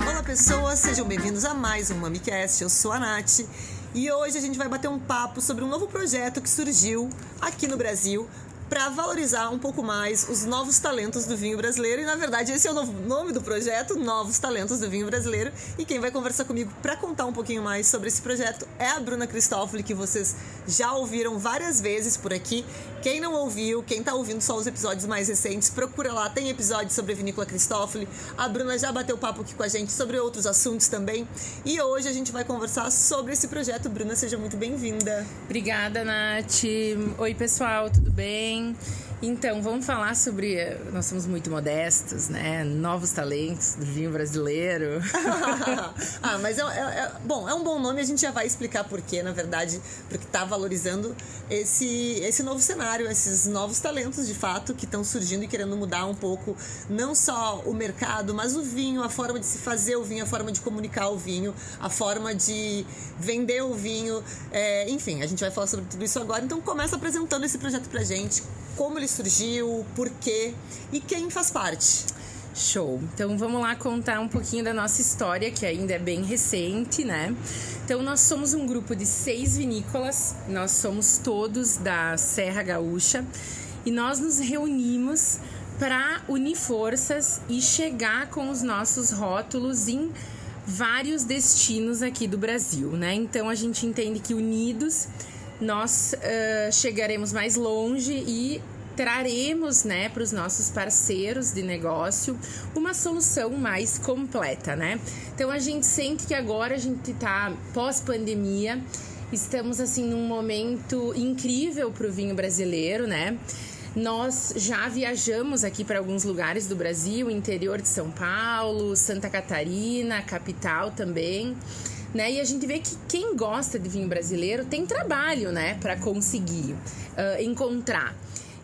Olá pessoas, sejam bem-vindos a mais um MamiCast. Eu sou a Nath e hoje a gente vai bater um papo sobre um novo projeto que surgiu aqui no Brasil para valorizar um pouco mais os novos talentos do vinho brasileiro. E na verdade, esse é o nome do projeto, Novos Talentos do Vinho Brasileiro. E quem vai conversar comigo para contar um pouquinho mais sobre esse projeto é a Bruna Cristófoli, que vocês já ouviram várias vezes por aqui. Quem não ouviu, quem tá ouvindo só os episódios mais recentes, procura lá, tem episódio sobre a Vinícola Cristófoli. A Bruna já bateu papo aqui com a gente sobre outros assuntos também. E hoje a gente vai conversar sobre esse projeto. Bruna, seja muito bem-vinda. Obrigada, Nath. Oi, pessoal, tudo bem? Então, vamos falar sobre. Nós somos muito modestos, né? Novos talentos do vinho brasileiro. ah, mas é, é, é, bom, é um bom nome, a gente já vai explicar por quê, na verdade, porque está valorizando esse, esse novo cenário, esses novos talentos de fato que estão surgindo e querendo mudar um pouco, não só o mercado, mas o vinho, a forma de se fazer o vinho, a forma de comunicar o vinho, a forma de vender o vinho. É, enfim, a gente vai falar sobre tudo isso agora. Então, começa apresentando esse projeto pra gente como ele surgiu, por quê e quem faz parte. Show. Então vamos lá contar um pouquinho da nossa história, que ainda é bem recente, né? Então nós somos um grupo de seis vinícolas, nós somos todos da Serra Gaúcha e nós nos reunimos para unir forças e chegar com os nossos rótulos em vários destinos aqui do Brasil, né? Então a gente entende que unidos nós uh, chegaremos mais longe e traremos, né, para os nossos parceiros de negócio uma solução mais completa, né? Então a gente sente que agora a gente está pós pandemia, estamos assim num momento incrível para o vinho brasileiro, né? Nós já viajamos aqui para alguns lugares do Brasil, interior de São Paulo, Santa Catarina, capital também né? E a gente vê que quem gosta de vinho brasileiro tem trabalho, né, para conseguir uh, encontrar.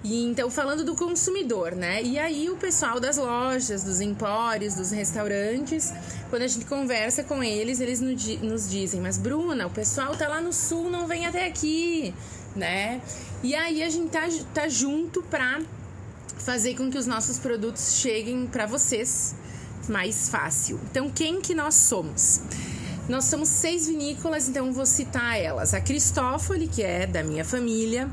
E então, falando do consumidor, né? E aí, o pessoal das lojas, dos empórios, dos restaurantes, quando a gente conversa com eles, eles nos dizem: Mas, Bruna, o pessoal tá lá no sul, não vem até aqui, né? E aí, a gente tá, tá junto pra fazer com que os nossos produtos cheguem para vocês mais fácil. Então, quem que nós somos? Nós somos seis vinícolas, então vou citar elas. A Cristófoli, que é da minha família.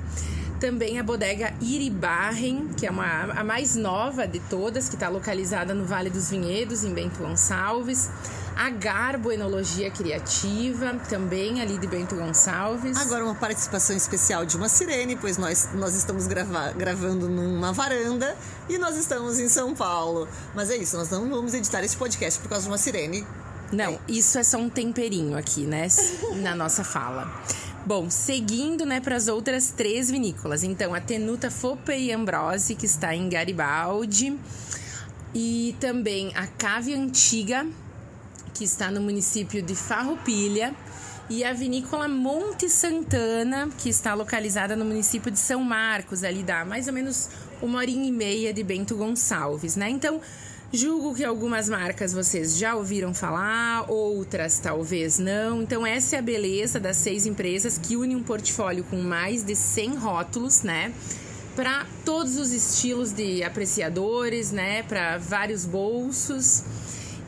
Também a bodega Iribarren, que é uma, a mais nova de todas, que está localizada no Vale dos Vinhedos, em Bento Gonçalves. A Garbo Enologia Criativa, também ali de Bento Gonçalves. Agora uma participação especial de uma sirene, pois nós, nós estamos grava, gravando numa varanda e nós estamos em São Paulo. Mas é isso, nós não vamos editar esse podcast por causa de uma sirene não, é. isso é só um temperinho aqui, né? na nossa fala. Bom, seguindo, né, para as outras três vinícolas. Então, a Tenuta Fopa e Ambrose, que está em Garibaldi. E também a Cave Antiga, que está no município de Farroupilha. E a vinícola Monte Santana, que está localizada no município de São Marcos, ali dá mais ou menos uma horinha e meia de Bento Gonçalves, né? Então, Julgo que algumas marcas vocês já ouviram falar, outras talvez não. Então, essa é a beleza das seis empresas que unem um portfólio com mais de 100 rótulos, né? Para todos os estilos de apreciadores, né? Para vários bolsos.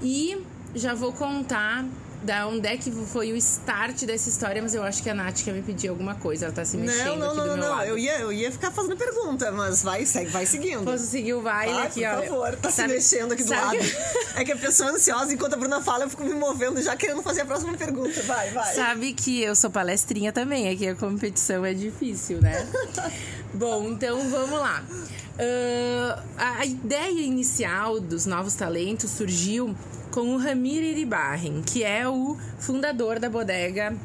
E já vou contar da onde é que foi o start dessa história, mas eu acho que a Nath quer me pedir alguma coisa. Ela tá se mexendo não, não, aqui do não, meu não. lado. Eu ia, eu ia ficar fazendo pergunta, mas vai, segue, vai seguindo. Posso seguir o baile vai, aqui, por ó. Por favor, tá sabe, se mexendo aqui do lado. É que a pessoa é ansiosa, enquanto a Bruna fala, eu fico me movendo já querendo fazer a próxima pergunta. Vai, vai. Sabe que eu sou palestrinha também, aqui a competição é difícil, né? Bom, então vamos lá. Uh, a ideia inicial dos novos talentos surgiu com o Ramir Iribarren, que é o fundador da bodega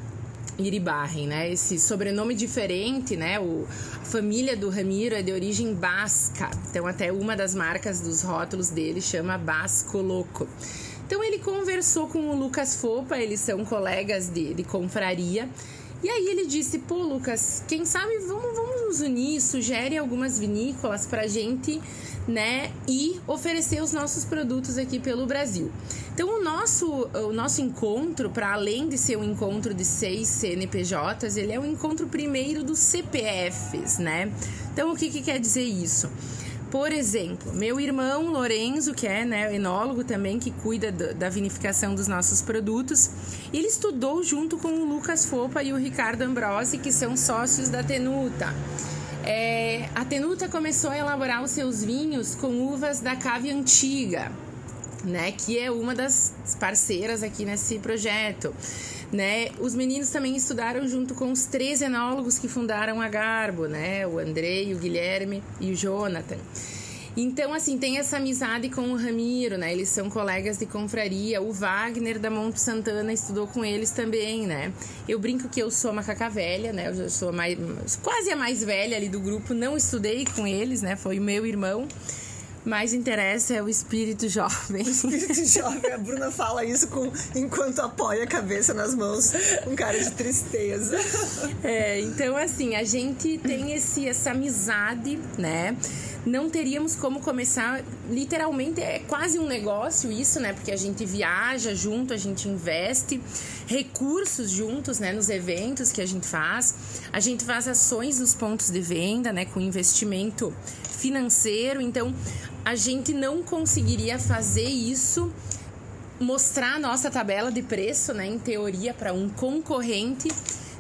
Iribarren, né? Esse sobrenome diferente, né? O, a família do Ramiro é de origem basca. Então, até uma das marcas dos rótulos dele chama Basco Loco. Então, ele conversou com o Lucas Fopa, eles são colegas de, de confraria. E aí ele disse, pô, Lucas, quem sabe vamos, vamos nos unir, sugere algumas vinícolas pra gente, né, e oferecer os nossos produtos aqui pelo Brasil. Então, o nosso, o nosso encontro, para além de ser um encontro de seis CNPJs, ele é um encontro primeiro dos CPFs, né? Então, o que, que quer dizer isso? Por exemplo, meu irmão Lorenzo, que é né, enólogo também, que cuida da vinificação dos nossos produtos, ele estudou junto com o Lucas Fopa e o Ricardo Ambrosi, que são sócios da Tenuta. É, a Tenuta começou a elaborar os seus vinhos com uvas da cave antiga, né, que é uma das parceiras aqui nesse projeto. Né? Os meninos também estudaram junto com os três enólogos que fundaram a Garbo, né? O Andrei, o Guilherme e o Jonathan. Então, assim, tem essa amizade com o Ramiro, né? Eles são colegas de confraria. O Wagner da Monte Santana estudou com eles também, né? Eu brinco que eu sou macaca velha, né? Eu sou mais, quase a mais velha ali do grupo. Não estudei com eles, né? Foi o meu irmão mais interessa é o espírito jovem. O espírito jovem. A Bruna fala isso com, enquanto apoia a cabeça nas mãos com cara de tristeza. É, então, assim, a gente tem esse, essa amizade, né? Não teríamos como começar. Literalmente é quase um negócio isso, né? Porque a gente viaja junto, a gente investe recursos juntos, né? Nos eventos que a gente faz. A gente faz ações nos pontos de venda, né? Com investimento financeiro. Então, a gente não conseguiria fazer isso, mostrar a nossa tabela de preço, né, em teoria, para um concorrente,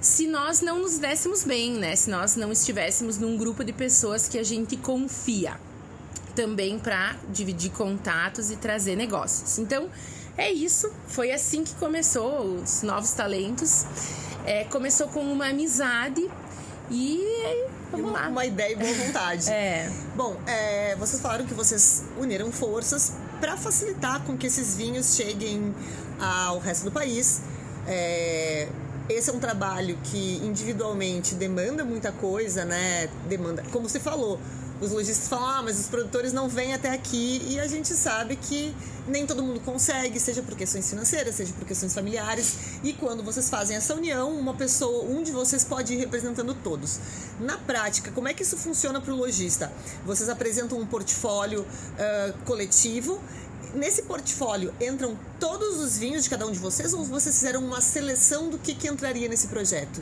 se nós não nos dessemos bem, né? Se nós não estivéssemos num grupo de pessoas que a gente confia também para dividir contatos e trazer negócios. Então, é isso. Foi assim que começou os novos talentos. É, começou com uma amizade e Vamos uma, lá. Uma ideia e boa vontade. é. Bom, é, vocês falaram que vocês uniram forças para facilitar com que esses vinhos cheguem ao resto do país. É, esse é um trabalho que individualmente demanda muita coisa, né? Demanda, como você falou, os lojistas falam, ah, mas os produtores não vêm até aqui e a gente sabe que nem todo mundo consegue, seja por questões financeiras, seja por questões familiares. E quando vocês fazem essa união, uma pessoa, um de vocês pode ir representando todos. Na prática, como é que isso funciona para o lojista? Vocês apresentam um portfólio uh, coletivo nesse portfólio entram todos os vinhos de cada um de vocês ou vocês fizeram uma seleção do que, que entraria nesse projeto?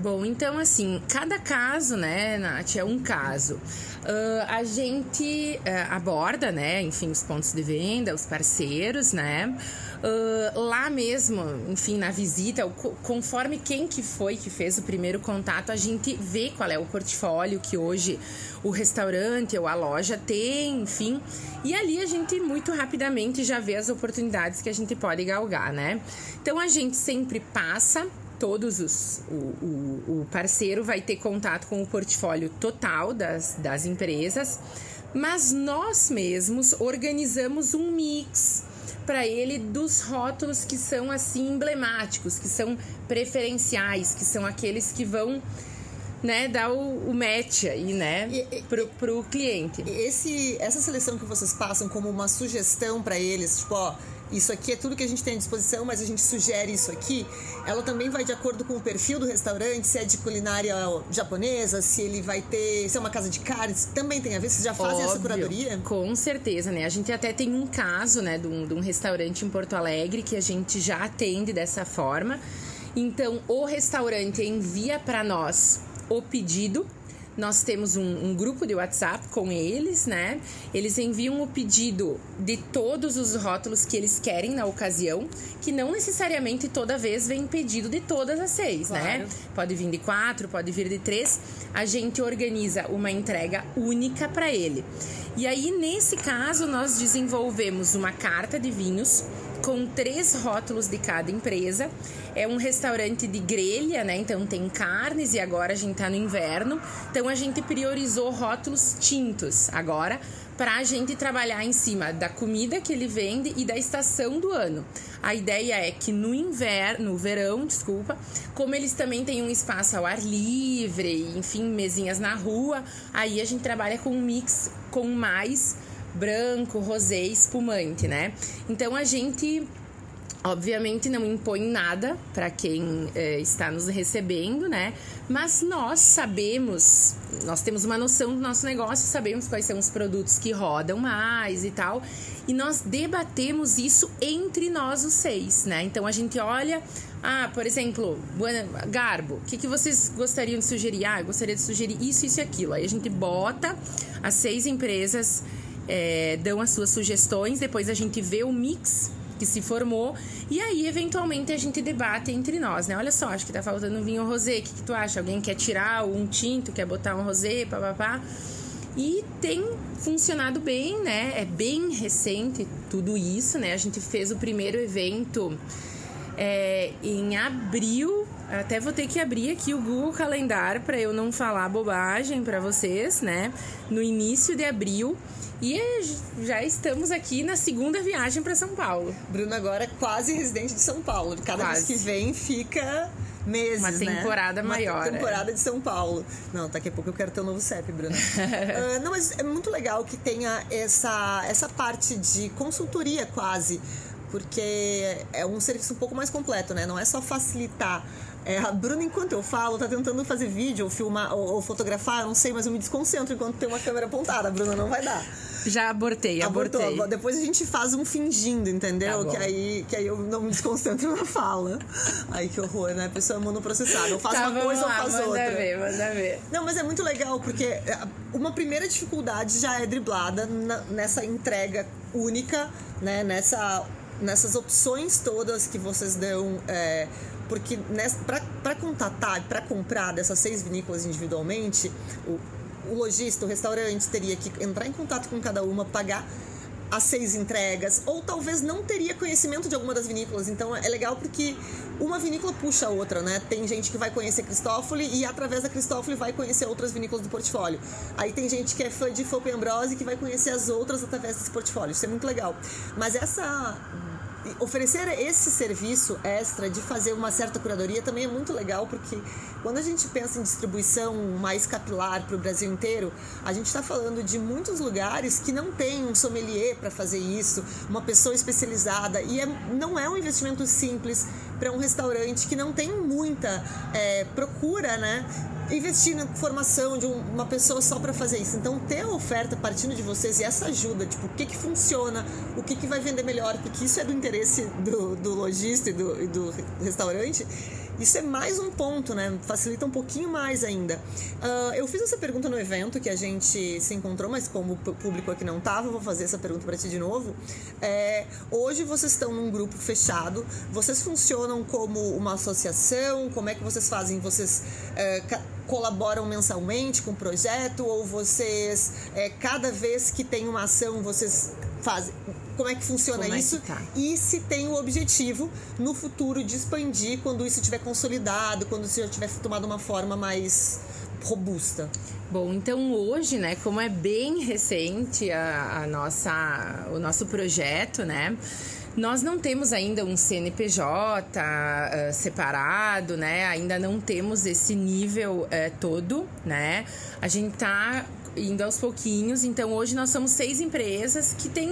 Bom, então assim, cada caso, né, Nath, é um caso. Uh, a gente uh, aborda, né, enfim, os pontos de venda, os parceiros, né, uh, lá mesmo, enfim, na visita, conforme quem que foi que fez o primeiro contato, a gente vê qual é o portfólio que hoje o restaurante ou a loja tem, enfim, e ali a gente muito rapidamente já vê as oportunidades que a gente pode galgar, né. Então a gente sempre passa todos os o, o, o, parceiro vai ter contato com o portfólio total das, das empresas, mas nós mesmos organizamos um mix para ele dos rótulos que são assim emblemáticos, que são preferenciais, que são aqueles que vão né, dar o, o match aí, né, e, pro, pro cliente. Esse, essa seleção que vocês passam como uma sugestão para eles, tipo, ó, isso aqui é tudo que a gente tem à disposição, mas a gente sugere isso aqui. Ela também vai de acordo com o perfil do restaurante, se é de culinária japonesa, se ele vai ter, se é uma casa de carnes, também tem a ver, vocês já fazem Óbvio, essa curadoria? Com certeza, né? A gente até tem um caso, né, de um, de um restaurante em Porto Alegre que a gente já atende dessa forma. Então, o restaurante envia para nós o pedido nós temos um, um, grupo de WhatsApp com eles, né? Eles enviam o pedido de todos os rótulos que eles querem na ocasião, que não necessariamente toda vez vem pedido de todas as seis, né? claro. né? Pode vir de quatro, pode vir de três. A gente organiza uma entrega única para ele. E aí, nesse caso, nós desenvolvemos uma carta de vinhos com três rótulos de cada empresa. É um restaurante de grelha, né? Então tem carnes e agora a gente tá no inverno. Então a gente priorizou rótulos tintos agora para a gente trabalhar em cima da comida que ele vende e da estação do ano. A ideia é que no inverno, no verão, desculpa, como eles também têm um espaço ao ar livre, enfim, mesinhas na rua, aí a gente trabalha com um mix com mais branco, rosé, espumante, né? Então a gente Obviamente não impõe nada para quem é, está nos recebendo, né? Mas nós sabemos, nós temos uma noção do nosso negócio, sabemos quais são os produtos que rodam mais e tal. E nós debatemos isso entre nós os seis, né? Então a gente olha, ah, por exemplo, Garbo, o que, que vocês gostariam de sugerir? Ah, eu gostaria de sugerir isso, isso e aquilo. Aí a gente bota as seis empresas. É, dão as suas sugestões, depois a gente vê o mix que se formou. E aí, eventualmente, a gente debate entre nós, né? Olha só, acho que tá faltando vinho rosé. O que, que tu acha? Alguém quer tirar um tinto, quer botar um rosé, papapá. E tem funcionado bem, né? É bem recente tudo isso, né? A gente fez o primeiro evento é, em abril. Até vou ter que abrir aqui o Google Calendar para eu não falar bobagem para vocês, né? No início de abril. E já estamos aqui na segunda viagem para São Paulo. Bruno agora é quase residente de São Paulo. Cada quase. vez que vem fica meses, Uma né? temporada né? maior. Uma temporada é. de São Paulo. Não, daqui a pouco eu quero ter um novo CEP, Bruno. uh, não, mas é muito legal que tenha essa, essa parte de consultoria quase porque é um serviço um pouco mais completo, né? Não é só facilitar. É, a Bruna, enquanto eu falo, tá tentando fazer vídeo ou filmar ou, ou fotografar, eu não sei, mas eu me desconcentro enquanto tem uma câmera apontada. A Bruna não vai dar. Já abortei, Abortou. abortei. Depois a gente faz um fingindo, entendeu? Tá que, aí, que aí eu não me desconcentro na fala. Ai, que horror, né? A pessoa é monoprocessada. Ou faz tá, uma coisa lá, ou faz manda outra. Manda ver, manda ver. Não, mas é muito legal, porque é, uma primeira dificuldade já é driblada na, nessa entrega única, né? Nessa nessas opções todas que vocês dão. É, porque para contatar, para comprar dessas seis vinícolas individualmente, o, o lojista, o restaurante teria que entrar em contato com cada uma, pagar as seis entregas, ou talvez não teria conhecimento de alguma das vinícolas. Então é legal porque uma vinícola puxa a outra, né? Tem gente que vai conhecer Cristófoli e através da Cristófoli vai conhecer outras vinícolas do portfólio. Aí tem gente que é fã de Fope Ambrose que vai conhecer as outras através desse portfólio. Isso é muito legal. Mas essa oferecer esse serviço extra de fazer uma certa curadoria também é muito legal, porque quando a gente pensa em distribuição mais capilar para o Brasil inteiro, a gente está falando de muitos lugares que não tem um sommelier para fazer isso, uma pessoa especializada, e é, não é um investimento simples para um restaurante que não tem muita é, procura, né? investir na formação de uma pessoa só para fazer isso. Então, ter a oferta partindo de vocês e essa ajuda, tipo, o que que funciona, o que que vai vender melhor, porque isso é do interesse do, do lojista e do, e do restaurante, isso é mais um ponto, né? Facilita um pouquinho mais ainda. Uh, eu fiz essa pergunta no evento que a gente se encontrou, mas como o público aqui não estava, vou fazer essa pergunta para ti de novo. É, hoje vocês estão num grupo fechado, vocês funcionam como uma associação? Como é que vocês fazem? Vocês é, colaboram mensalmente com o projeto ou vocês, é, cada vez que tem uma ação, vocês fazem? Como é que funciona como isso é que tá? e se tem o objetivo no futuro de expandir quando isso estiver consolidado, quando isso já tiver tomado uma forma mais robusta. Bom, então hoje, né, como é bem recente a, a nossa, o nosso projeto, né, nós não temos ainda um CNPJ uh, separado, né? Ainda não temos esse nível uh, todo, né? A gente tá indo aos pouquinhos. Então hoje nós somos seis empresas que têm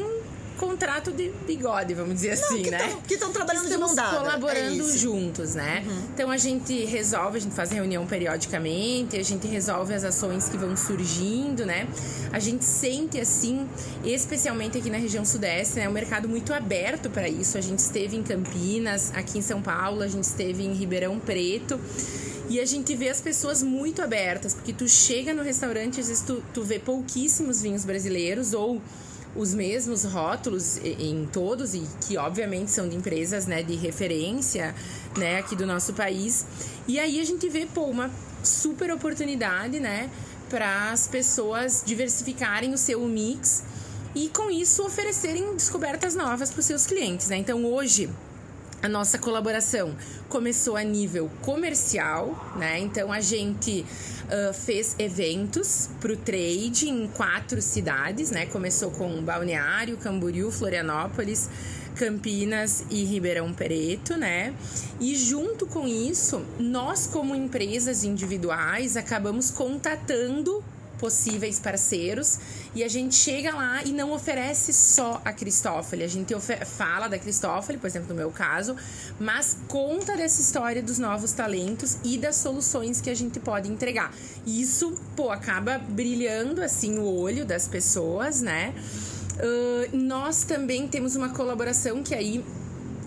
contrato de bigode, vamos dizer assim, que né? que estão trabalhando Estamos de mão dada. colaborando é juntos, né? Uhum. Então a gente resolve, a gente faz reunião periodicamente, a gente resolve as ações que vão surgindo, né? A gente sente assim, especialmente aqui na região sudeste, né, um mercado muito aberto para isso. A gente esteve em Campinas, aqui em São Paulo, a gente esteve em Ribeirão Preto. E a gente vê as pessoas muito abertas, porque tu chega no restaurante, às vezes tu, tu vê pouquíssimos vinhos brasileiros ou os mesmos rótulos em todos e que obviamente são de empresas né, de referência né, aqui do nosso país. E aí a gente vê pô, uma super oportunidade né, para as pessoas diversificarem o seu mix e com isso oferecerem descobertas novas para os seus clientes. Né? Então hoje a nossa colaboração começou a nível comercial, né? Então a gente uh, fez eventos para o trade em quatro cidades, né? Começou com Balneário, Camboriú, Florianópolis, Campinas e Ribeirão Preto, né? E junto com isso, nós como empresas individuais acabamos contatando possíveis parceiros e a gente chega lá e não oferece só a Cristófoli. A gente fala da Cristófoli, por exemplo, no meu caso, mas conta dessa história dos novos talentos e das soluções que a gente pode entregar. Isso, pô, acaba brilhando assim o olho das pessoas, né? Uh, nós também temos uma colaboração que aí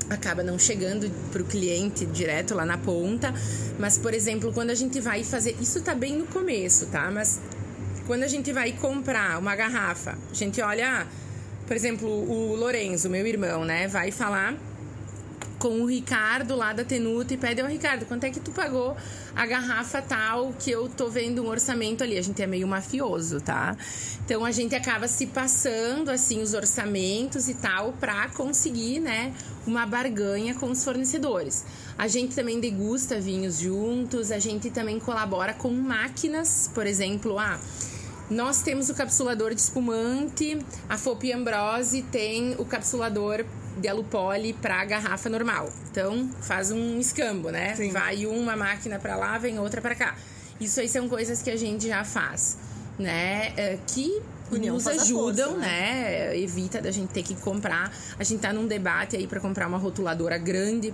acaba não chegando para o cliente direto lá na ponta. Mas, por exemplo, quando a gente vai fazer. Isso tá bem no começo, tá? Mas quando a gente vai comprar uma garrafa, a gente olha, por exemplo, o Lorenzo, meu irmão, né? Vai falar com o Ricardo lá da Tenuta e pede ao Ricardo, quanto é que tu pagou a garrafa tal que eu tô vendo um orçamento ali? A gente é meio mafioso, tá? Então a gente acaba se passando assim os orçamentos e tal para conseguir, né, uma barganha com os fornecedores. A gente também degusta vinhos juntos, a gente também colabora com máquinas, por exemplo, ah, nós temos o capsulador de espumante, a Fopi Ambrose tem o capsulador de alupole para garrafa normal. Então, faz um escambo, né? Sim. Vai uma máquina para lá, vem outra para cá. Isso aí são coisas que a gente já faz, né? É, que União nos ajudam, força, né? né? Evita da gente ter que comprar. A gente tá num debate aí para comprar uma rotuladora grande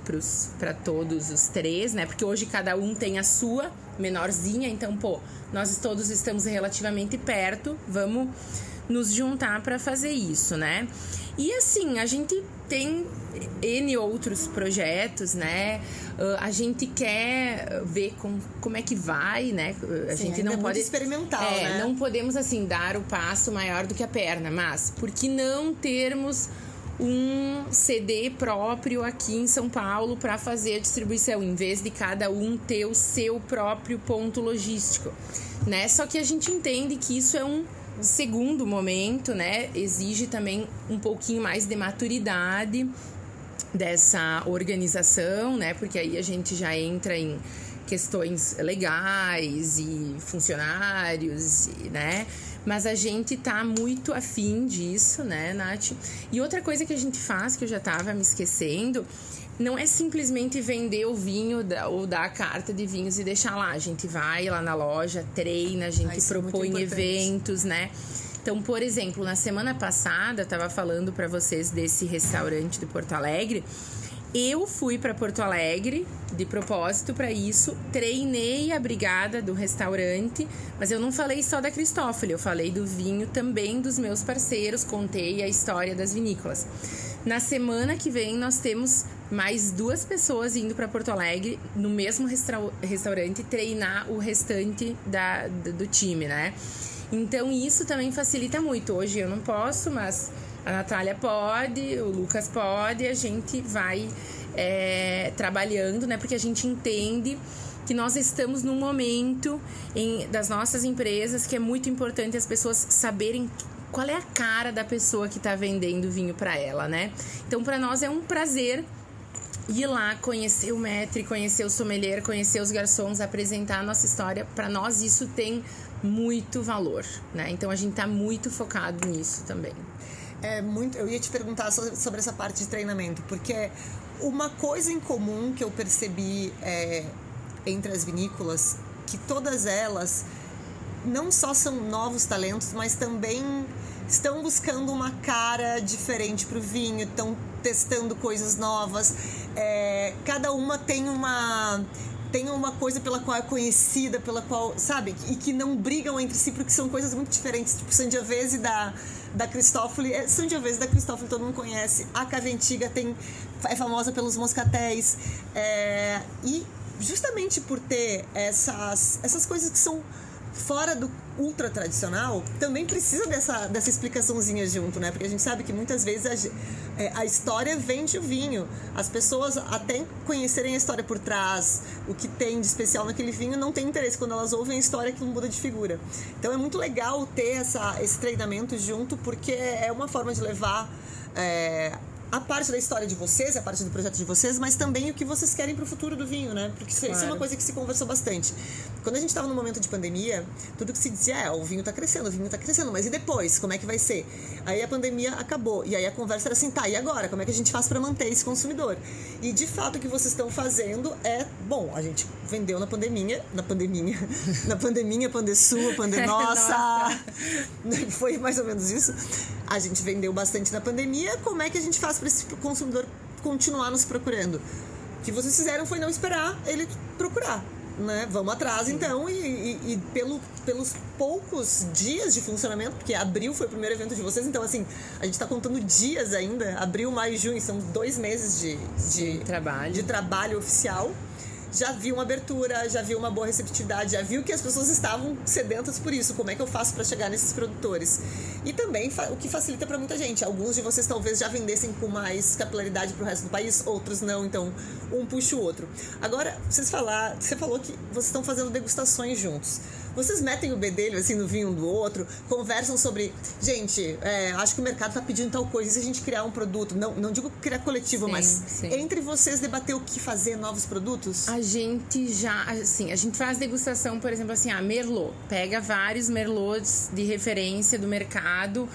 para todos os três, né? Porque hoje cada um tem a sua menorzinha, então, pô, nós todos estamos relativamente perto, vamos nos juntar para fazer isso, né? E assim, a gente tem N outros projetos, né? Uh, a gente quer ver com, como é que vai, né? A Sim, gente não é pode experimental, é, né? Não podemos assim dar o passo maior do que a perna, mas por que não termos um CD próprio aqui em São Paulo para fazer a distribuição, em vez de cada um ter o seu próprio ponto logístico, né? Só que a gente entende que isso é um segundo momento, né? Exige também um pouquinho mais de maturidade dessa organização, né? Porque aí a gente já entra em questões legais e funcionários, né? Mas a gente tá muito afim disso, né, Nath? E outra coisa que a gente faz, que eu já tava me esquecendo, não é simplesmente vender o vinho ou dar a carta de vinhos e deixar lá. A gente vai lá na loja, treina, a gente Ai, é propõe eventos, né? Então, por exemplo, na semana passada, eu tava falando para vocês desse restaurante de Porto Alegre. Eu fui para Porto Alegre de propósito para isso, treinei a brigada do restaurante, mas eu não falei só da Cristófoli, eu falei do vinho também dos meus parceiros, contei a história das vinícolas. Na semana que vem nós temos mais duas pessoas indo para Porto Alegre no mesmo resta restaurante treinar o restante da, do time, né? Então isso também facilita muito. Hoje eu não posso, mas a Natália pode, o Lucas pode, a gente vai é, trabalhando, né? Porque a gente entende que nós estamos num momento em, das nossas empresas que é muito importante as pessoas saberem qual é a cara da pessoa que está vendendo vinho para ela, né? Então, para nós é um prazer ir lá conhecer o maître, conhecer o sommelier, conhecer os garçons, apresentar a nossa história. Para nós isso tem muito valor, né? Então a gente está muito focado nisso também é muito. Eu ia te perguntar sobre essa parte de treinamento, porque uma coisa em comum que eu percebi é, entre as vinícolas, que todas elas não só são novos talentos, mas também estão buscando uma cara diferente para o vinho, estão testando coisas novas. É, cada uma tem uma tem uma coisa pela qual é conhecida, pela qual, sabe? E que não brigam entre si porque são coisas muito diferentes. Tipo, Sangiovese da, da Cristófoli, é, Sangiovese da Cristófoli todo mundo conhece. A Caventiga tem, é famosa pelos moscatéis. É, e justamente por ter essas, essas coisas que são fora do ultra tradicional, também precisa dessa, dessa explicaçãozinha junto, né? Porque a gente sabe que muitas vezes a, é, a história vende o vinho. As pessoas, até conhecerem a história por trás, o que tem de especial naquele vinho, não tem interesse. Quando elas ouvem a história, aquilo muda de figura. Então é muito legal ter essa, esse treinamento junto, porque é uma forma de levar. É, a parte da história de vocês, a parte do projeto de vocês, mas também o que vocês querem para o futuro do vinho, né? Porque claro. isso é uma coisa que se conversou bastante. Quando a gente estava no momento de pandemia, tudo que se dizia é, o vinho está crescendo, o vinho está crescendo, mas e depois? Como é que vai ser? Aí a pandemia acabou. E aí a conversa era assim, tá, e agora? Como é que a gente faz para manter esse consumidor? E de fato o que vocês estão fazendo é, bom, a gente vendeu na pandemia, na pandemia, na pandemia, pandesua, pandenossa. Foi mais ou menos isso. A gente vendeu bastante na pandemia. Como é que a gente faz para esse consumidor continuar nos procurando? O que vocês fizeram foi não esperar ele procurar. Né? Vamos atrás então, e, e, e, pelo, pelos poucos dias de funcionamento, porque abril foi o primeiro evento de vocês, então assim, a gente está contando dias ainda, abril, maio, junho, são dois meses de, de, trabalho. de trabalho oficial já vi uma abertura, já vi uma boa receptividade, já viu que as pessoas estavam sedentas por isso. Como é que eu faço para chegar nesses produtores? E também o que facilita para muita gente. Alguns de vocês talvez já vendessem com mais capilaridade para o resto do país, outros não, então um puxa o outro. Agora, vocês falar, você falou que vocês estão fazendo degustações juntos. Vocês metem o bedelho assim no vinho um do outro, conversam sobre, gente, é, acho que o mercado está pedindo tal coisa, e se a gente criar um produto, não, não digo criar coletivo, sim, mas sim. entre vocês debater o que fazer, novos produtos? A gente já, assim, a gente faz degustação, por exemplo, assim, a Merlot, pega vários Merlots de referência do mercado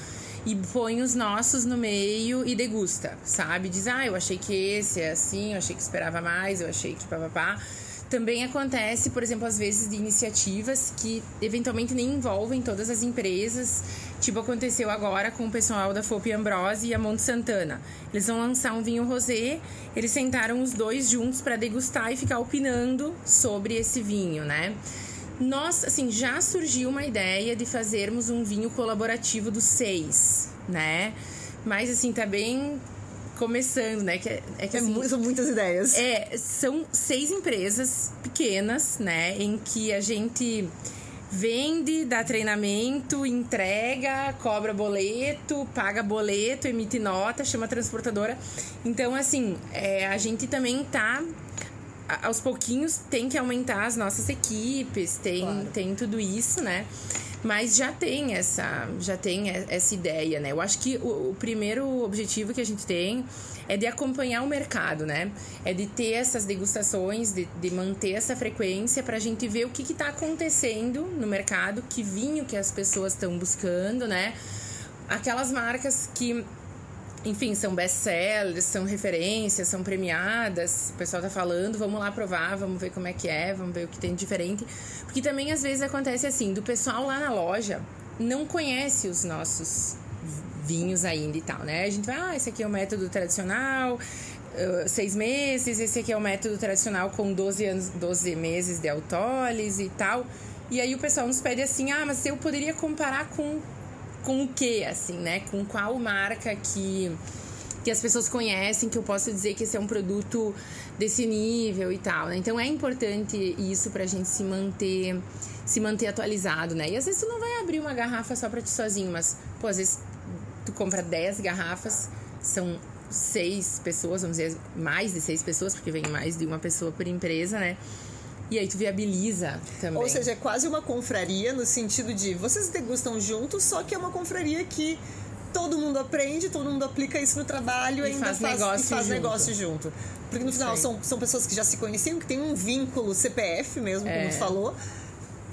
e põe os nossos no meio e degusta, sabe? Diz, ah, eu achei que esse é assim, eu achei que esperava mais, eu achei que papapá. Pá. Também acontece, por exemplo, às vezes de iniciativas que eventualmente nem envolvem todas as empresas, tipo aconteceu agora com o pessoal da Fope Ambrose e a Monte Santana. Eles vão lançar um vinho rosé, eles sentaram os dois juntos para degustar e ficar opinando sobre esse vinho, né? Nós, assim, já surgiu uma ideia de fazermos um vinho colaborativo dos seis, né? Mas, assim, tá bem começando, né? Que é, é que, é assim, são muitas ideias. É, são seis empresas pequenas, né? Em que a gente vende, dá treinamento, entrega, cobra boleto, paga boleto, emite nota, chama transportadora. Então, assim, é, a gente também tá aos pouquinhos tem que aumentar as nossas equipes, tem, claro. tem tudo isso, né? Mas já tem essa, já tem essa ideia, né? Eu acho que o, o primeiro objetivo que a gente tem é de acompanhar o mercado, né? É de ter essas degustações, de, de manter essa frequência para a gente ver o que está acontecendo no mercado, que vinho que as pessoas estão buscando, né? Aquelas marcas que enfim, são best-sellers, são referências, são premiadas. O pessoal tá falando, vamos lá provar, vamos ver como é que é, vamos ver o que tem de diferente. Porque também às vezes acontece assim, do pessoal lá na loja não conhece os nossos vinhos ainda e tal, né? A gente vai, ah, esse aqui é o método tradicional, seis meses, esse aqui é o método tradicional com 12, anos, 12 meses de autólise e tal. E aí o pessoal nos pede assim, ah, mas eu poderia comparar com com o que, assim, né? Com qual marca que, que as pessoas conhecem, que eu posso dizer que esse é um produto desse nível e tal, né? Então é importante isso pra gente se manter se manter atualizado, né? E às vezes tu não vai abrir uma garrafa só pra ti sozinho, mas, pô, às vezes tu compra 10 garrafas, são seis pessoas, vamos dizer, mais de seis pessoas, porque vem mais de uma pessoa por empresa, né? E aí tu viabiliza também. Ou seja, é quase uma confraria no sentido de vocês degustam juntos, só que é uma confraria que todo mundo aprende, todo mundo aplica isso no trabalho e ainda faz, faz, negócio, e faz junto. negócio junto. Porque no final são, são pessoas que já se conheciam, que tem um vínculo CPF mesmo, como é. tu falou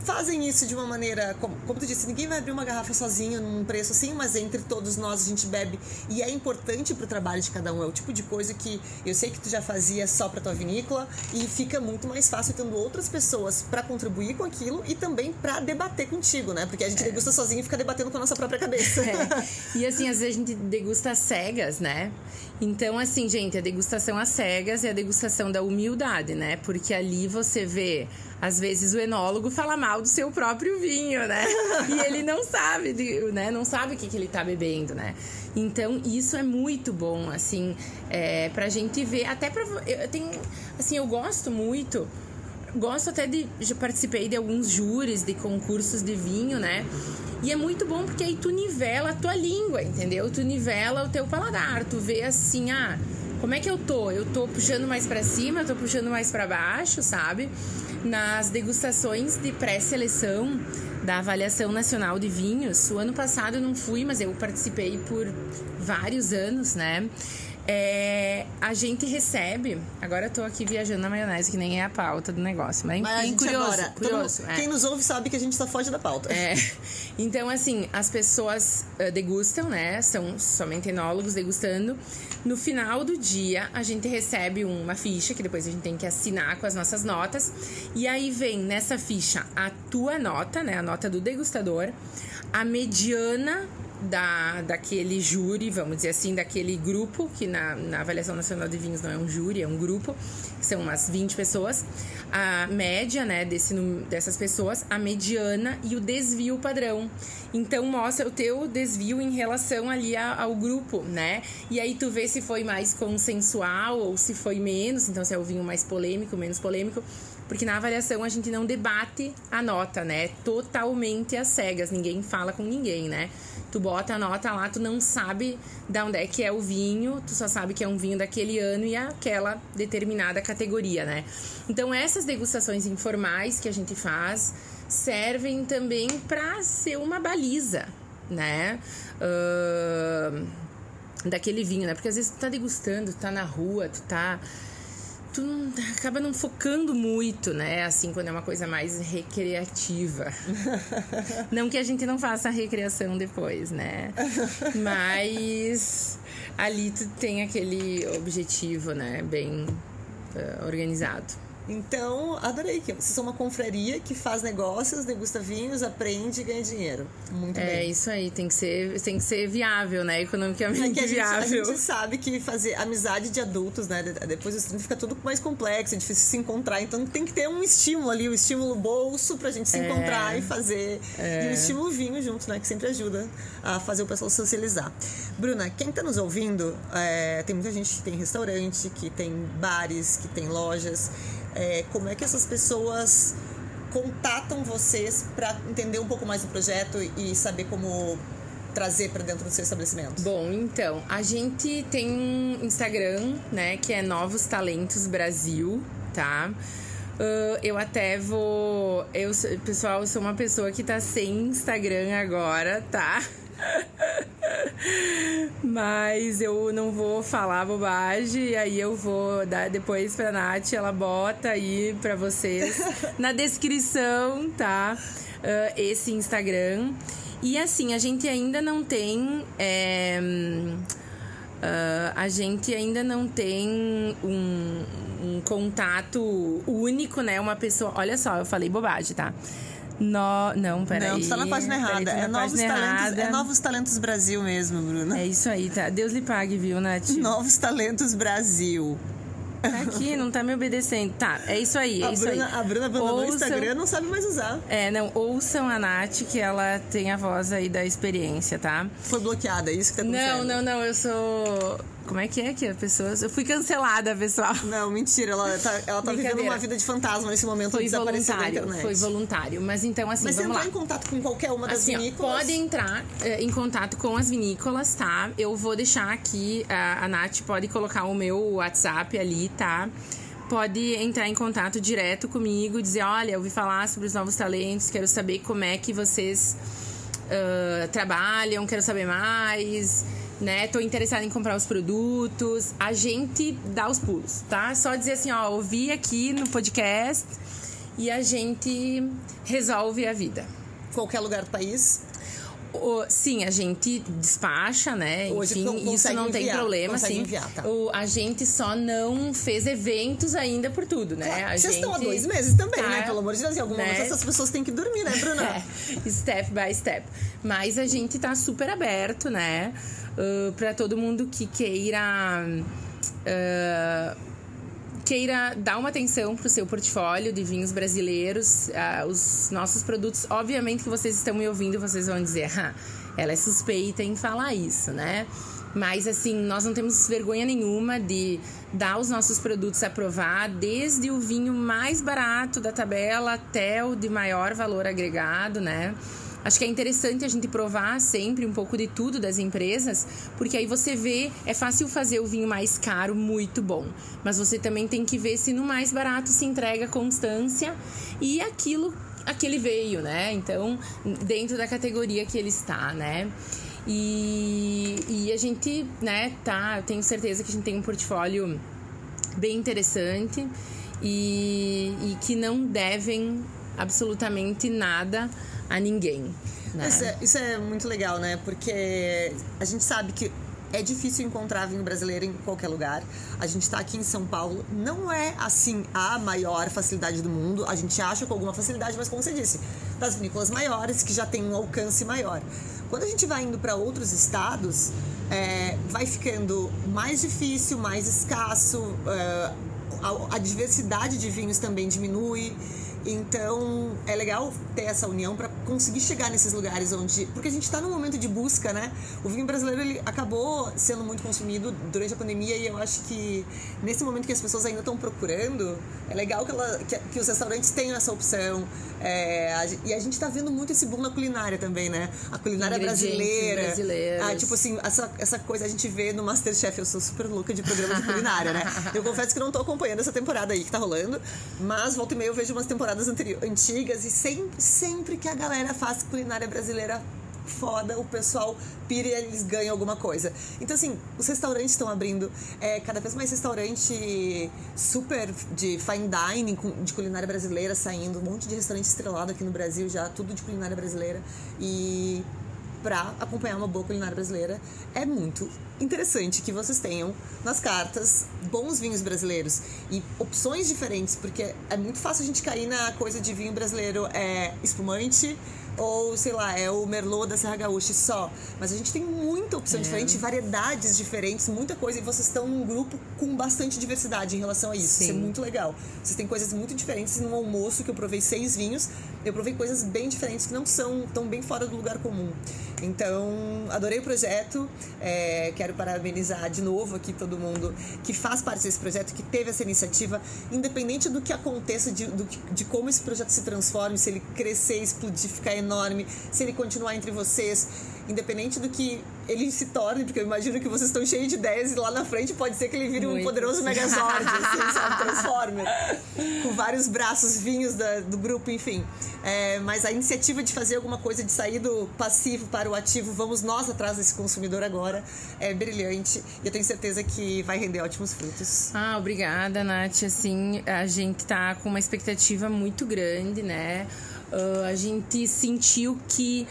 fazem isso de uma maneira, como, como tu disse, ninguém vai abrir uma garrafa sozinho num preço assim, mas entre todos nós a gente bebe e é importante pro trabalho de cada um. É o tipo de coisa que eu sei que tu já fazia só pra tua vinícola e fica muito mais fácil tendo outras pessoas para contribuir com aquilo e também para debater contigo, né? Porque a gente é. degusta sozinho e fica debatendo com a nossa própria cabeça. É. E assim, às vezes a gente degusta cegas, né? Então, assim, gente, a degustação às cegas é a degustação da humildade, né? Porque ali você vê às vezes o enólogo fala mal do seu próprio vinho, né? E ele não sabe, né? Não sabe o que, que ele tá bebendo, né? Então, isso é muito bom, assim, é, pra gente ver. Até pra. Eu tenho. Assim, eu gosto muito. Gosto até de. Já participei de alguns júris de concursos de vinho, né? E é muito bom porque aí tu nivela a tua língua, entendeu? Tu nivela o teu paladar. Tu vê assim, ah, como é que eu tô? Eu tô puxando mais para cima, eu tô puxando mais para baixo, sabe? nas degustações de pré-seleção da Avaliação Nacional de Vinhos. O ano passado eu não fui, mas eu participei por vários anos, né? É, a gente recebe. Agora eu tô aqui viajando na maionese, que nem é a pauta do negócio. Mas, Mas enfim, curioso. curioso mundo- é. quem nos ouve sabe que a gente só foge da pauta. É. Então, assim, as pessoas eh, degustam, né? São somente enólogos degustando. No final do dia, a gente recebe uma ficha, que depois a gente tem que assinar com as nossas notas. E aí vem nessa ficha a tua nota, né? A nota do degustador, a mediana da, daquele júri, vamos dizer assim, daquele grupo, que na, na Avaliação Nacional de Vinhos não é um júri, é um grupo, são umas 20 pessoas. A média, né, desse, dessas pessoas, a mediana e o desvio padrão. Então mostra o teu desvio em relação ali a- ao grupo, né? E aí tu vê se foi mais consensual ou se foi menos, então se é o vinho mais polêmico, menos polêmico. Porque na avaliação a gente não debate a nota, né? Totalmente às cegas, ninguém fala com ninguém, né? Tu bota a nota lá, tu não sabe de onde é que é o vinho, tu só sabe que é um vinho daquele ano e aquela determinada categoria, né? Então essas degustações informais que a gente faz servem também para ser uma baliza, né? Ahn, daquele vinho, né? Porque às vezes tu tá degustando, tu tá na rua, tu tá tu não, acaba não focando muito, né? Assim, quando é uma coisa mais recreativa. não que a gente não faça a recreação depois, né? Mas ali tu tem aquele objetivo, né? Bem eh, organizado. Então, adorei que vocês são uma confraria que faz negócios, degusta vinhos, aprende e ganha dinheiro. Muito É bem. isso aí, tem que ser, tem que ser viável, né? É Economicamente que a gente, a viável. gente sabe que fazer amizade de adultos, né? de- Depois dos 30 fica tudo mais complexo, é difícil se encontrar. Então tem que ter um estímulo ali, o estímulo bolso pra gente se É. encontrar e fazer. E o estímulo vinho junto, né? Que sempre ajuda a fazer o pessoal socializar. Bruna, quem tá nos ouvindo, é, tem muita gente que tem restaurante, que tem bares, que tem lojas. É, como é que essas pessoas contatam vocês para entender um pouco mais do projeto e saber como trazer para dentro do seu estabelecimento? Bom, então, a gente tem um Instagram, né, que é Novos Talentos Brasil, tá? Ah, eu até vou. Eu, pessoal, eu sou uma pessoa que tá sem Instagram agora, tá? Mas eu não vou falar bobagem, aí eu vou dar depois pra Nath, ela bota aí pra vocês na descrição, tá? Ah, esse Instagram. E assim, a gente ainda não tem. é, ah, a gente ainda não tem um, um contato único, né? Uma pessoa. Olha só, eu falei bobagem, tá? No, não, peraí. Não, tu tá na página peraí, errada. na É novos, página talentos, errada. é novos Talentos Brasil mesmo, Bruna. É isso aí, tá? Deus lhe pague, viu, Nath? Novos Talentos Brasil. Tá aqui, não tá me obedecendo. Tá, é isso aí, é a, isso Bruna, aí. a Bruna abandonou o Ouçam- Instagram não sabe mais usar. É, não, ouçam a Nath, que ela tem a voz aí da experiência, tá? Foi bloqueada, é isso que tá Não, acontecendo. não, não, eu sou. Como é que é que a pessoa. Eu fui cancelada, pessoal. Não, mentira. Ela tá, ela tá vivendo uma vida de fantasma nesse momento Foi voluntário, foi voluntário. Mas então, assim, Mas você vamos entrar lá. em contato com qualquer uma das Assim, ó, vinícolas. pode entrar eh, em contato com as vinícolas, tá? Eu vou deixar aqui, a, a Nath pode colocar o meu WhatsApp ali, tá? Pode entrar em contato direto comigo, dizer, olha, eu ouvi falar sobre os novos talentos, quero saber como é que vocês ah, trabalham, quero saber mais, né? Tô interessada em comprar os produtos. A gente dá os pulos, tá? Só dizer assim, ó, ouvi aqui no podcast e a gente resolve a vida. Qualquer lugar do país. O- sim, a gente despacha, né? Hoje Enfim, con- isso não tem enviar, problema, sim. enviar, tá. O, a gente só não fez eventos ainda por tudo, né? Claro, A Vocês estão há gente dois meses também, tá, né? Pelo amor de Deus, em algum né? momento essas pessoas têm que dormir, né, Bruna? É, step by step. Mas a gente tá super aberto, né? Uh, para todo mundo que queira. uh, queira dar uma atenção pro seu portfólio de vinhos brasileiros, ah, os nossos produtos. Obviamente que vocês estão me ouvindo, vocês vão dizer, ah, ela é suspeita em falar isso, né? Mas assim, nós não temos vergonha nenhuma de dar os nossos produtos a provar, desde o vinho mais barato da tabela até o de maior valor agregado, né? Acho que é interessante a gente provar sempre um pouco de tudo das empresas, porque aí você vê, é fácil fazer o vinho mais caro, muito bom. Mas você também tem que ver se no mais barato se entrega constância e aquilo aquele veio, né? Então, dentro da categoria que ele está, né? E, e a gente, né, tá, eu tenho certeza que a gente tem um portfólio bem interessante e, e que não devem absolutamente nada a ninguém. Né? Isso, é, isso é muito legal, né? Porque a gente sabe que é difícil encontrar vinho brasileiro em qualquer lugar. A gente está aqui em São Paulo, não é assim a maior facilidade do mundo. A gente acha com alguma facilidade, mas como você disse, das vinícolas maiores que já tem um alcance maior. Quando a gente vai indo para outros estados, é, vai ficando mais difícil, mais escasso. É, a, a diversidade de vinhos também diminui. Então é legal ter essa união para conseguir chegar nesses lugares onde. Porque a gente está num momento de busca, né? O vinho brasileiro ele acabou sendo muito consumido durante a pandemia e eu acho que nesse momento que as pessoas ainda estão procurando, é legal que, ela, que, que, os restaurantes tenham essa opção. É, a, e a gente está vendo muito esse boom na culinária também, né? A culinária brasileira. Ah, tipo assim, essa, essa coisa a gente vê no Masterchef. Eu sou super louca de programa de culinária, né? Eu confesso que não estou acompanhando essa temporada aí que tá rolando, mas volta e meia eu vejo umas temporadas temporadas antigas e sempre, sempre que a galera faz culinária brasileira foda, o pessoal pira e eles ganham alguma coisa. Então, assim, os restaurantes estão abrindo é, cada vez mais restaurante super de fine dining, de culinária brasileira saindo, um monte de restaurante estrelado aqui no Brasil já, tudo de culinária brasileira. E para acompanhar uma boa culinária brasileira, é muito interessante que vocês tenham nas cartas bons vinhos brasileiros e opções diferentes, porque é muito fácil a gente cair na coisa de vinho brasileiro é espumante, ou sei lá, é o Merlot da Serra Gaúcha só. Mas a gente tem muita opção é. diferente, variedades diferentes, muita coisa. E vocês estão num grupo com bastante diversidade em relação a isso. Sim. Isso é muito legal. Vocês têm coisas muito diferentes. No almoço, que eu provei seis vinhos, eu provei coisas bem diferentes que não são tão bem fora do lugar comum. Então, adorei o projeto. É, quero parabenizar de novo aqui todo mundo que faz parte desse projeto, que teve essa iniciativa, independente do que aconteça, de, do, de como esse projeto se transforme, se ele crescer, explodir, ficar enorme se ele continuar entre vocês, independente do que ele se torne, porque eu imagino que vocês estão cheios de ideias e lá na frente pode ser que ele vire Muito. um poderoso Megazord, assim, sabe? Transformer. Com vários braços vinhos da, do grupo, enfim. É, mas a iniciativa de fazer alguma coisa, de sair do passivo para o ativo, vamos nós atrás desse consumidor agora, é brilhante. E eu tenho certeza que vai render ótimos frutos. Ah, obrigada, Nath. Assim, a gente tá com uma expectativa muito grande, né? Uh, a gente sentiu que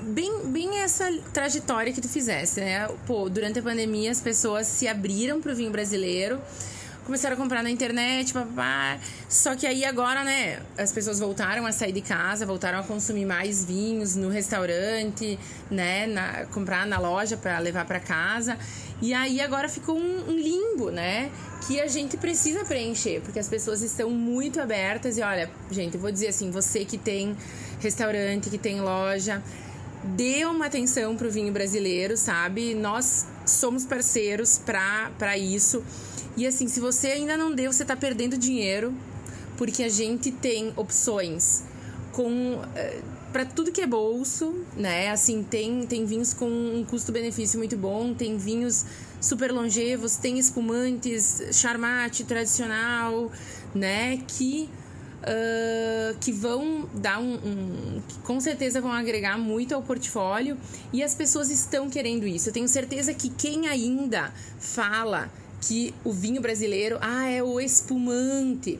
bem, bem essa trajetória que tu fizesse, né? Pô, durante a pandemia as pessoas se abriram pro vinho brasileiro, começaram a comprar na internet, papá. Só que aí agora, né, as pessoas voltaram a sair de casa, voltaram a consumir mais vinhos no restaurante, né, na, comprar na loja para levar para casa. E aí agora ficou um, um limbo, né? que a gente precisa preencher, porque as pessoas estão muito abertas. E olha, gente, eu vou dizer assim: você que tem restaurante, que tem loja, dê uma atenção pro vinho brasileiro, sabe? Nós somos parceiros para isso. E assim, se você ainda não deu, você tá perdendo dinheiro, porque a gente tem opções com. Uh, para tudo que é bolso, né? Assim, tem, tem vinhos com um custo-benefício muito bom, tem vinhos super longevos, tem espumantes, charmate tradicional, né? Que, uh, que vão dar um, um, que com certeza vão agregar muito ao portfólio e as pessoas estão querendo isso. Eu tenho certeza que quem ainda fala que o vinho brasileiro, ah, é o espumante,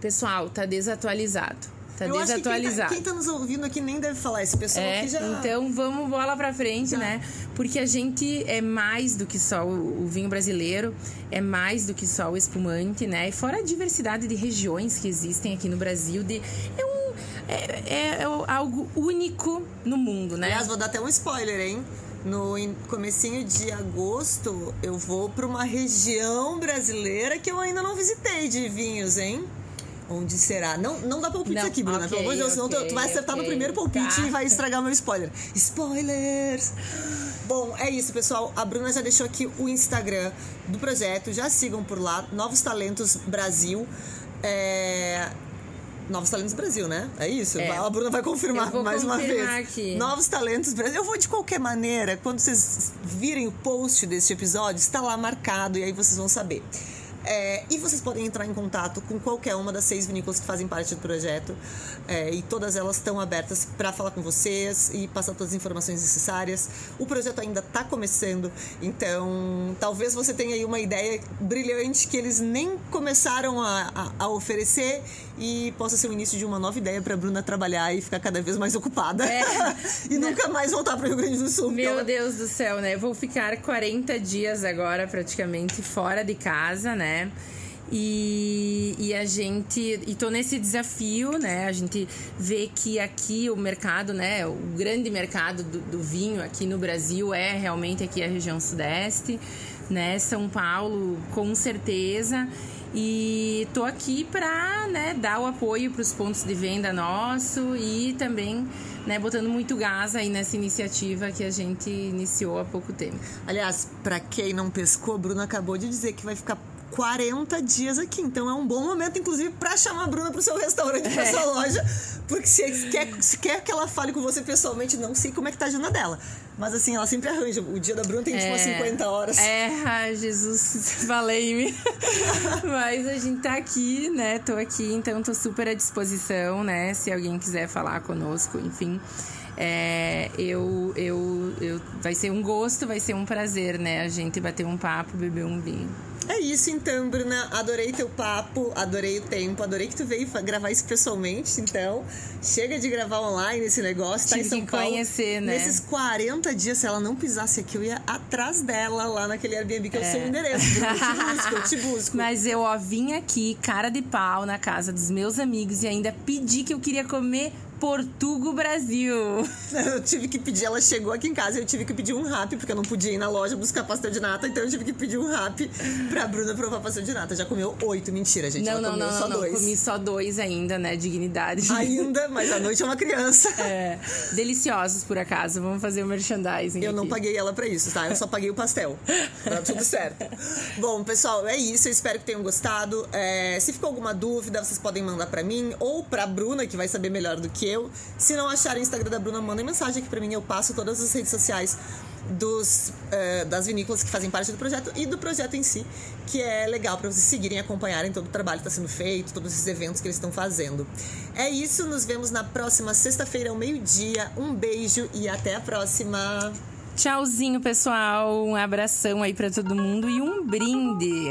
pessoal, tá desatualizado Tá eu desatualizado. quem, tá, quem tá nos ouvindo aqui nem deve falar esse pessoal é, aqui já. Então vamos bola pra frente, já. né? Porque a gente é mais do que só o, o, vinho brasileiro, é mais do que só o espumante, né? E fora a diversidade de regiões que existem aqui no Brasil, de, é um. É, é, é algo único no mundo, né? Aliás, vou dar até um spoiler, hein? no comecinho de agosto eu vou para uma região brasileira que eu ainda não visitei de vinhos, hein? Onde será? Não, não dá palpite não, aqui, Bruna. Okay, pelo amor de Deus, senão tu, vai acertar okay, no primeiro palpite tá. e vai estragar meu spoiler. Spoilers! Bom, é isso, pessoal. A Bruna já deixou aqui o Instagram do projeto. Já sigam por lá. Novos Talentos Brasil. É... Novos Talentos Brasil, né? É isso? É. A Bruna vai confirmar mais uma vez. Aqui. Novos Talentos Brasil. Eu vou de qualquer maneira, quando vocês virem o post deste episódio, está lá marcado e aí vocês vão saber. É, e vocês podem entrar em contato com qualquer uma das seis vinícolas que fazem parte do projeto. É, e todas elas estão abertas para falar com vocês e passar todas as informações necessárias. O projeto ainda está começando, então talvez você tenha aí uma ideia brilhante que eles nem começaram a, a, a oferecer e possa ser o início de uma nova ideia para Bruna trabalhar e ficar cada vez mais ocupada. É, e né? nunca mais voltar para o Rio Grande do Sul. Meu ela... Deus do céu, né? Eu vou ficar 40 dias agora praticamente fora de casa, né? E, e, a gente e tô nesse desafio né a gente vê que aqui o mercado né o grande mercado do, do, vinho aqui no Brasil é realmente aqui a região sudeste né São Paulo com certeza e tô aqui para né, dar o apoio para os pontos de venda nosso e também né, botando muito gás aí nessa iniciativa que a gente iniciou há pouco tempo. Aliás, para quem não pescou, a Bruna acabou de dizer que vai ficar 40 dias aqui. Então é um bom momento, inclusive, para chamar a Bruna pro seu restaurante, pra é. sua loja. Porque se quer, se quer que ela fale com você pessoalmente, não sei como é que tá a agenda dela. Mas assim, ela sempre arranja. O dia da Bruna tem tipo, é, tipo 50 horas. É, Jesus, falei-me. Mas a gente tá aqui, né? Tô aqui, então tô super à disposição, né? Se alguém quiser falar conosco, enfim. É, eu, eu, eu, vai ser um gosto, vai ser um prazer, né? A gente bater um papo, beber um vinho. É isso então, Bruna. Adorei teu papo, adorei o tempo, adorei que tu veio gravar isso pessoalmente. Então, chega de gravar online esse negócio, tá Tive em São que Paulo. conhecer, né? Nesses 40 dias, se ela não pisasse aqui, eu ia atrás dela lá naquele Airbnb que é. eu sei o endereço. Bruna, eu te busco, eu te busco. Mas eu, ó, vim aqui, cara de pau, na casa dos meus amigos e ainda pedi que eu queria comer Portugo Brasil. Eu tive que pedir, ela chegou aqui em casa e eu tive que pedir um rap, porque eu não podia ir na loja buscar pastel de nata, então eu tive que pedir um rap pra Bruna provar pastel de nata. Já comeu oito, mentira, gente. Não, ela não, comeu não, só não, dois. comi só dois ainda, né? Dignidade. Ainda, mas a noite é uma criança. É. Deliciosos, por acaso. Vamos fazer o merchandising. Eu aqui. não paguei ela pra isso, tá? Eu só paguei o pastel. Tá tudo certo. Bom, pessoal, é isso. Eu espero que tenham gostado. É, se ficou alguma dúvida, vocês podem mandar pra mim ou pra Bruna, que vai saber melhor do que Se não acharem o Instagram da Bruna, mandem mensagem aqui pra mim. Eu passo todas as redes sociais dos, uh, das vinícolas que fazem parte do projeto e do projeto em si, que é legal para vocês seguirem e acompanharem todo o trabalho que está sendo feito, todos esses eventos que eles estão fazendo. É isso, nos vemos na próxima sexta-feira ao meio-dia. Um beijo e até a próxima! Tchauzinho, pessoal. Um abração aí para todo mundo e um brinde.